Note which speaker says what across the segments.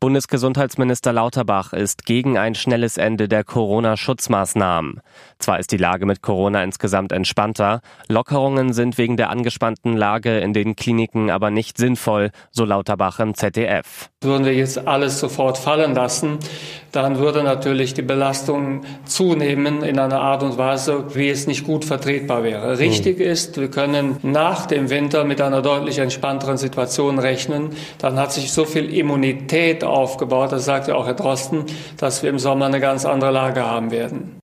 Speaker 1: Bundesgesundheitsminister Lauterbach ist gegen ein schnelles Ende der Corona-Schutzmaßnahmen. Zwar ist die Lage mit Corona insgesamt entspannter, Lockerungen sind wegen der angespannten Lage in den Kliniken aber nicht sinnvoll, so Lauterbach im ZDF.
Speaker 2: Würden wir jetzt alles sofort fallen lassen, dann würde natürlich die Belastung zunehmen in einer Art und Weise, wie es nicht gut vertretbar wäre. Richtig ist, wir können nach dem Winter mit einer deutlich entspannteren Situation rechnen. Dann hat sich so viel Immunität aufgebaut, das ja auch Herr Drosten, dass wir im Sommer eine ganz andere Lage haben werden.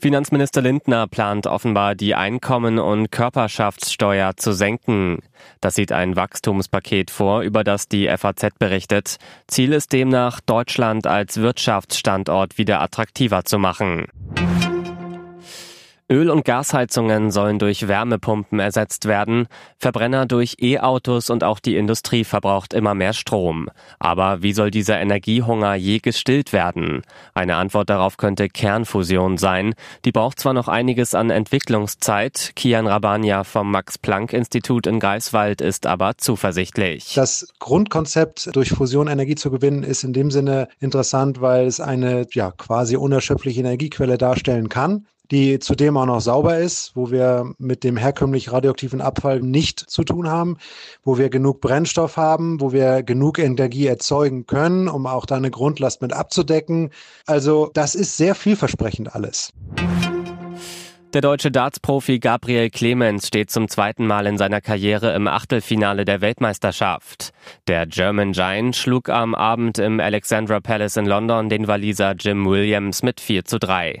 Speaker 1: Finanzminister Lindner plant offenbar die Einkommen- und Körperschaftssteuer zu senken. Das sieht ein Wachstumspaket vor, über das die FAZ berichtet. Ziel ist demnach, Deutschland als Wirtschaftsstandort wieder attraktiver zu machen. Öl- und Gasheizungen sollen durch Wärmepumpen ersetzt werden, Verbrenner durch E-Autos und auch die Industrie verbraucht immer mehr Strom. Aber wie soll dieser Energiehunger je gestillt werden? Eine Antwort darauf könnte Kernfusion sein. Die braucht zwar noch einiges an Entwicklungszeit, Kian Rabania vom Max-Planck-Institut in Greifswald ist aber zuversichtlich.
Speaker 3: Das Grundkonzept, durch Fusion Energie zu gewinnen, ist in dem Sinne interessant, weil es eine ja, quasi unerschöpfliche Energiequelle darstellen kann die zudem auch noch sauber ist, wo wir mit dem herkömmlich radioaktiven Abfall nicht zu tun haben, wo wir genug Brennstoff haben, wo wir genug Energie erzeugen können, um auch da eine Grundlast mit abzudecken. Also das ist sehr vielversprechend alles.
Speaker 1: Der deutsche Darts-Profi Gabriel Clemens steht zum zweiten Mal in seiner Karriere im Achtelfinale der Weltmeisterschaft. Der German Giant schlug am Abend im Alexandra Palace in London den Waliser Jim Williams mit 4 zu 3.